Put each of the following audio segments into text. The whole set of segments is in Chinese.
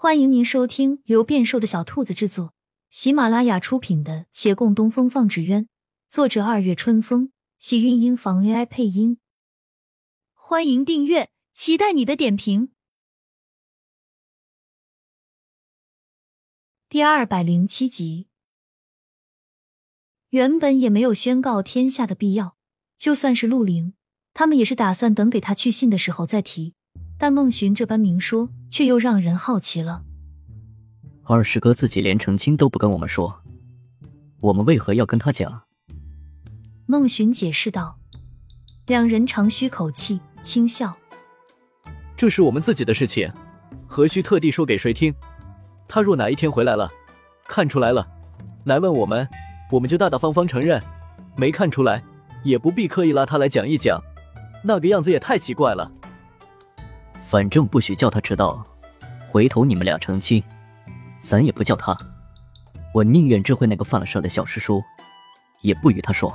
欢迎您收听由变瘦的小兔子制作、喜马拉雅出品的《且共东风放纸鸢》，作者二月春风，喜韵音房 AI 配音。欢迎订阅，期待你的点评。第二百零七集，原本也没有宣告天下的必要，就算是陆凌，他们也是打算等给他去信的时候再提。但孟寻这般明说，却又让人好奇了。二师哥自己连澄清都不跟我们说，我们为何要跟他讲？孟寻解释道。两人长吁口气，轻笑：“这是我们自己的事情，何须特地说给谁听？他若哪一天回来了，看出来了，来问我们，我们就大大方方承认；没看出来，也不必刻意拉他来讲一讲，那个样子也太奇怪了。”反正不许叫他知道，回头你们俩成亲，咱也不叫他。我宁愿知会那个犯了事的小师叔，也不与他说。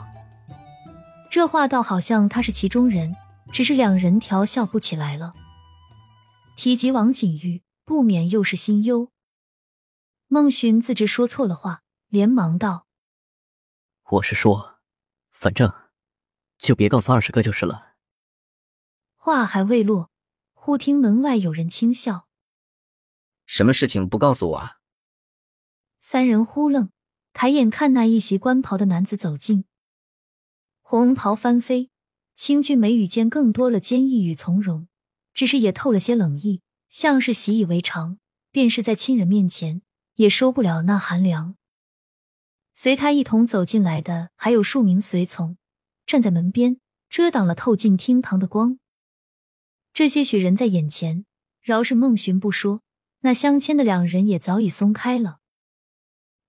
这话倒好像他是其中人，只是两人调笑不起来了。提及王景玉，不免又是心忧。孟寻自知说错了话，连忙道：“我是说，反正就别告诉二师哥就是了。”话还未落。忽听门外有人轻笑：“什么事情不告诉我啊？”三人忽愣，抬眼看那一袭官袍的男子走近，红袍翻飞，清俊眉宇间更多了坚毅与从容，只是也透了些冷意，像是习以为常，便是在亲人面前也收不了那寒凉。随他一同走进来的还有数名随从，站在门边遮挡了透进厅堂的光。这些许人在眼前，饶是孟寻不说，那相牵的两人也早已松开了。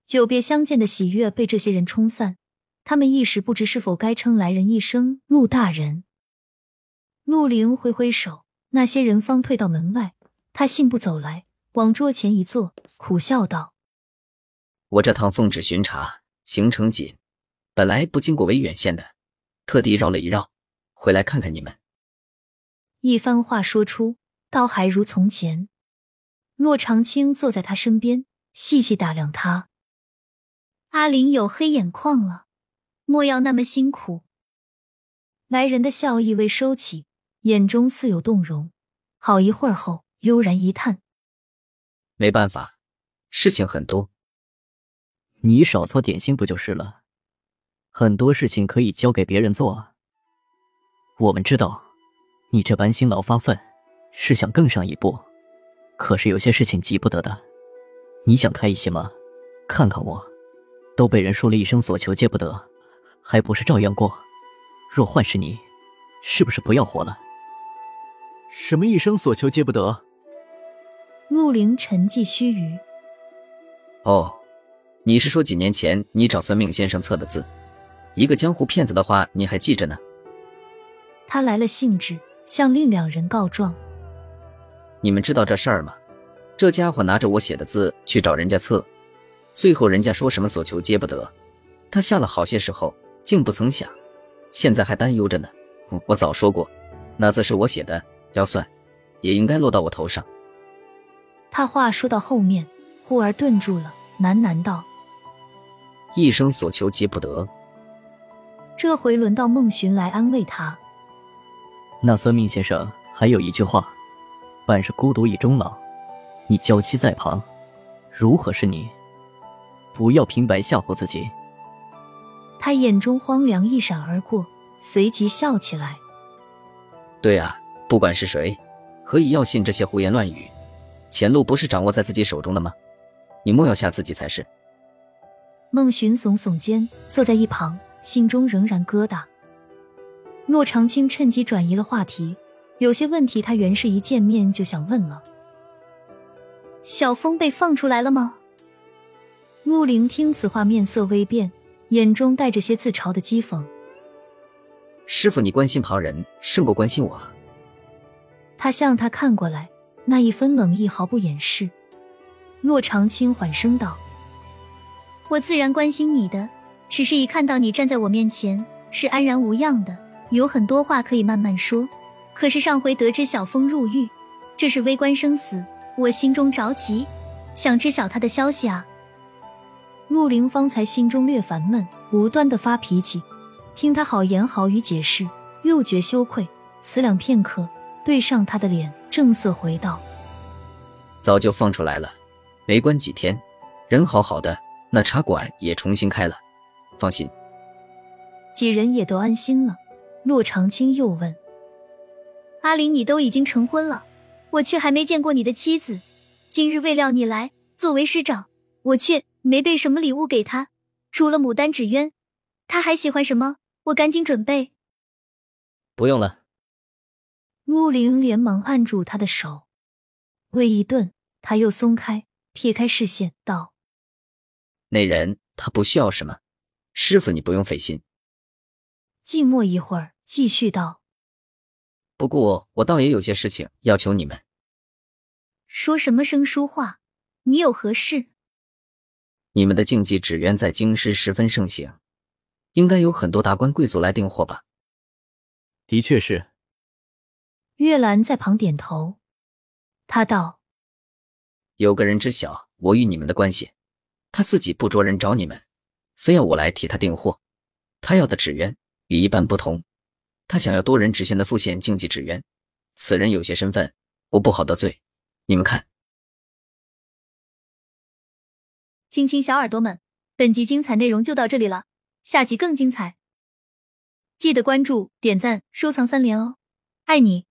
久别相见的喜悦被这些人冲散，他们一时不知是否该称来人一声陆大人。陆凌挥挥手，那些人方退到门外，他信步走来，往桌前一坐，苦笑道：“我这趟奉旨巡查，行程紧，本来不经过维远县的，特地绕了一绕，回来看看你们。”一番话说出，倒还如从前。骆长青坐在他身边，细细打量他。阿玲有黑眼眶了，莫要那么辛苦。来人的笑意未收起，眼中似有动容。好一会儿后，悠然一叹：“没办法，事情很多。你少操点心不就是了？很多事情可以交给别人做啊。我们知道。”你这般辛劳发奋，是想更上一步，可是有些事情急不得的。你想开一些吗？看看我，都被人说了一声所求皆不得，还不是照样过？若换是你，是不是不要活了？什么一生所求皆不得？陆凌沉寂须臾。哦，你是说几年前你找算命先生测的字？一个江湖骗子的话，你还记着呢？他来了兴致。向另两人告状：“你们知道这事儿吗？这家伙拿着我写的字去找人家测，最后人家说什么所求皆不得。他下了好些时候，竟不曾想，现在还担忧着呢。我早说过，那字是我写的，要算，也应该落到我头上。”他话说到后面，忽而顿住了，喃喃道：“一生所求皆不得。”这回轮到孟寻来安慰他。那算命先生还有一句话：“半是孤独已终老。”你娇妻在旁，如何是你？不要平白吓唬自己。他眼中荒凉一闪而过，随即笑起来。对啊，不管是谁，何以要信这些胡言乱语？前路不是掌握在自己手中的吗？你莫要吓自己才是。孟寻耸耸肩，坐在一旁，心中仍然疙瘩。骆长青趁机转移了话题，有些问题他原是一见面就想问了。小峰被放出来了吗？陆凌听此话，面色微变，眼中带着些自嘲的讥讽。师傅，你关心旁人胜过关心我。他向他看过来，那一分冷意毫不掩饰。骆长青缓声道：“我自然关心你的，只是一看到你站在我面前，是安然无恙的。”有很多话可以慢慢说，可是上回得知小峰入狱，这是微关生死，我心中着急，想知晓他的消息啊。陆凌方才心中略烦闷，无端的发脾气，听他好言好语解释，又觉羞愧。思量片刻，对上他的脸，正色回道：“早就放出来了，没关几天，人好好的，那茶馆也重新开了，放心。”几人也都安心了。骆长青又问：“阿玲，你都已经成婚了，我却还没见过你的妻子。今日未料你来，作为师长，我却没备什么礼物给他，除了牡丹纸鸢，他还喜欢什么？我赶紧准备。”不用了。陆凌连忙按住他的手，微一顿，他又松开，撇开视线道：“那人他不需要什么，师傅你不用费心。”静默一会儿，继续道：“不过我倒也有些事情要求你们。”说什么生疏话？你有何事？你们的竞技纸鸢在京师十分盛行，应该有很多达官贵族来订货吧？的确是。月兰在旁点头，他道：“有个人知晓我与你们的关系，他自己不着人找你们，非要我来替他订货。他要的纸鸢与一般不同，他想要多人直线的副线竞技纸鸢。此人有些身份，我不好得罪。你们看。”亲亲小耳朵们，本集精彩内容就到这里了，下集更精彩，记得关注、点赞、收藏三连哦，爱你。